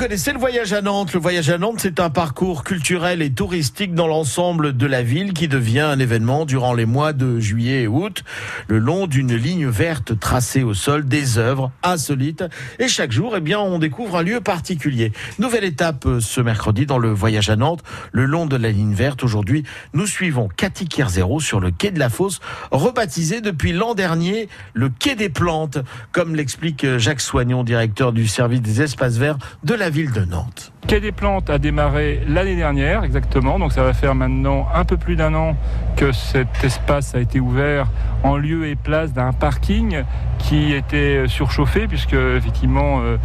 connaissez le voyage à Nantes. Le voyage à Nantes, c'est un parcours culturel et touristique dans l'ensemble de la ville qui devient un événement durant les mois de juillet et août, le long d'une ligne verte tracée au sol, des œuvres insolites. Et chaque jour, eh bien, on découvre un lieu particulier. Nouvelle étape euh, ce mercredi dans le voyage à Nantes, le long de la ligne verte. Aujourd'hui, nous suivons Cathy Kerzero sur le quai de la Fosse, rebaptisé depuis l'an dernier le quai des plantes, comme l'explique euh, Jacques Soignon, directeur du service des espaces verts de la ville de Nantes. Quai des Plantes a démarré l'année dernière exactement, donc ça va faire maintenant un peu plus d'un an que cet espace a été ouvert en lieu et place d'un parking qui était surchauffé puisque effectivement euh,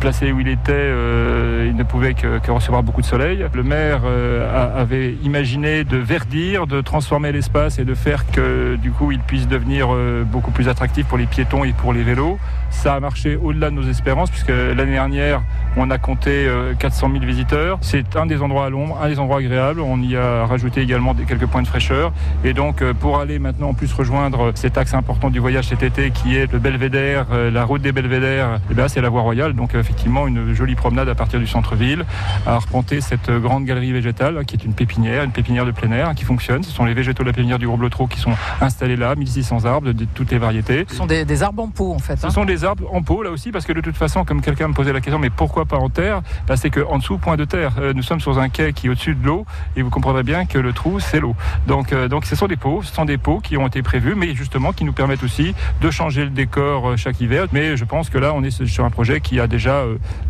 placé où il était, euh, il ne pouvait que, recevoir beaucoup de soleil. Le maire euh, avait imaginé de verdir, de transformer l'espace et de faire que du coup il puisse devenir beaucoup plus attractif pour les piétons et pour les vélos. Ça a marché au-delà de nos espérances puisque l'année dernière on a compté 400 000 visiteurs. C'est un des endroits à l'ombre, un des endroits agréables. On y a rajouté également des, quelques points de fraîcheur. Et donc, pour aller maintenant en plus rejoindre cet axe important du voyage cet été qui est le Belvédère, la route des Belvédères, eh bien, c'est la voie royale. Donc, effectivement, une jolie promenade à partir du centre-ville à arpenter cette grande galerie végétale qui est une pépinière, une pépinière de plein air qui fonctionne. Ce sont les végétaux de la pépinière du Gros Blotreau qui sont installés là, 1600 arbres de, toutes les variétés. Ce sont des, des arbres en pot en fait. Ce hein. sont des arbres en pot là aussi parce que de toute façon, comme quelqu'un me posait la question, mais pourquoi pas en terre? Bah, C'est qu'en dessous, point de terre. Euh, nous sommes sur un quai qui est au-dessus de l'eau et vous comprendrez bien que le trou, c'est l'eau. Donc, euh, donc ce sont des pots, ce sont des pots qui ont été prévus, mais justement qui nous permettent aussi de changer le décor euh, chaque hiver. Mais je pense que là, on est sur un projet qui a déjà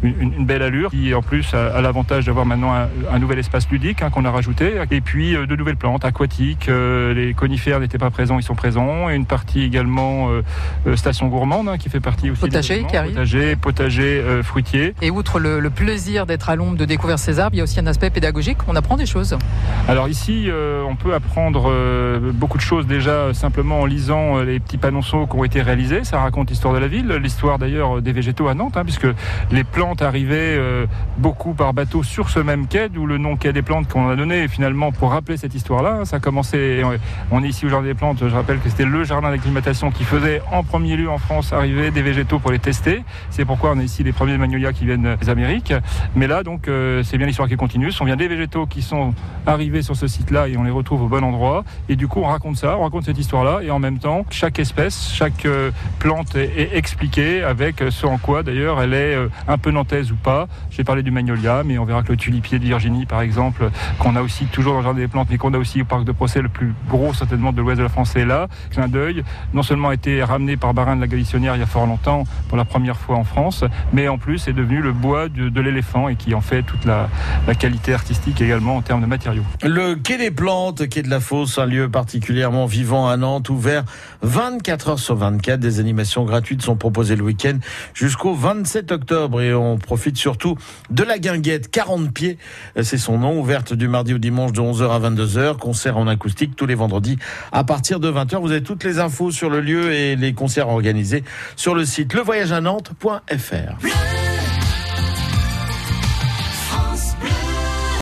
une, une, belle allure, qui en plus a, a l'avantage d'avoir maintenant un, un, nouvel espace ludique hein, qu'on a rajouté, et puis de nouvelles plantes aquatiques. les conifères n'étaient pas présents, ils sont présents. Et une partie également euh, station gourmande hein, qui fait partie aussi potager, qui arrive. potager, potager euh, fruitier. Et outre le, le plaisir d'être à l'ombre, de découvrir ces arbres, il y a aussi un aspect pédagogique. On apprend des choses. Alors ici, euh, on peut apprendre euh, beaucoup de choses déjà euh, simplement en lisant les petits panonceaux qui ont été réalisés. Ça raconte l'histoire de la ville, l'histoire d'ailleurs des végétaux à Nantes, hein, puisque les plantes arrivaient beaucoup par bateau sur ce même quai, d'où le nom quai des plantes qu'on a donné finalement pour rappeler cette histoire-là. Ça a commencé, on est ici au jardin des plantes. Je rappelle que c'était le jardin d'acclimatation qui faisait en premier lieu en France arriver des végétaux pour les tester. C'est pourquoi on a ici les premiers magnolias qui viennent des Amériques. Mais là, donc, euh, c'est bien l'histoire qui continue. Ce sont bien des végétaux qui sont arrivés sur ce site-là et on les retrouve au bon endroit. Et du coup, on raconte ça, on raconte cette histoire-là. Et en même temps, chaque espèce, chaque euh, plante est, expliquée avec ce en quoi, d'ailleurs, elle est euh, un peu nantaise ou pas. J'ai parlé du magnolia, mais on verra que le tulipier de Virginie, par exemple, qu'on a aussi toujours dans le jardin des plantes, mais qu'on a aussi au parc de Procès, le plus gros certainement de l'ouest de la France, est là. Clin d'œil, non seulement a été ramené par Barin de la Galitionnière il y a fort longtemps pour la première fois en France, mais en plus est devenu le bois de, de l'éléphant et en fait toute la, la, qualité artistique également en termes de matériaux. Le quai des plantes, quai de la Fosse, un lieu particulièrement vivant à Nantes, ouvert 24 heures sur 24. Des animations gratuites sont proposées le week-end jusqu'au 27 octobre et on profite surtout de la guinguette 40 pieds, c'est son nom, ouverte du mardi au dimanche de 11h à 22h, concert en acoustique tous les vendredis à partir de 20h. Vous avez toutes les infos sur le lieu et les concerts organisés sur le site levoyageanantes.fr.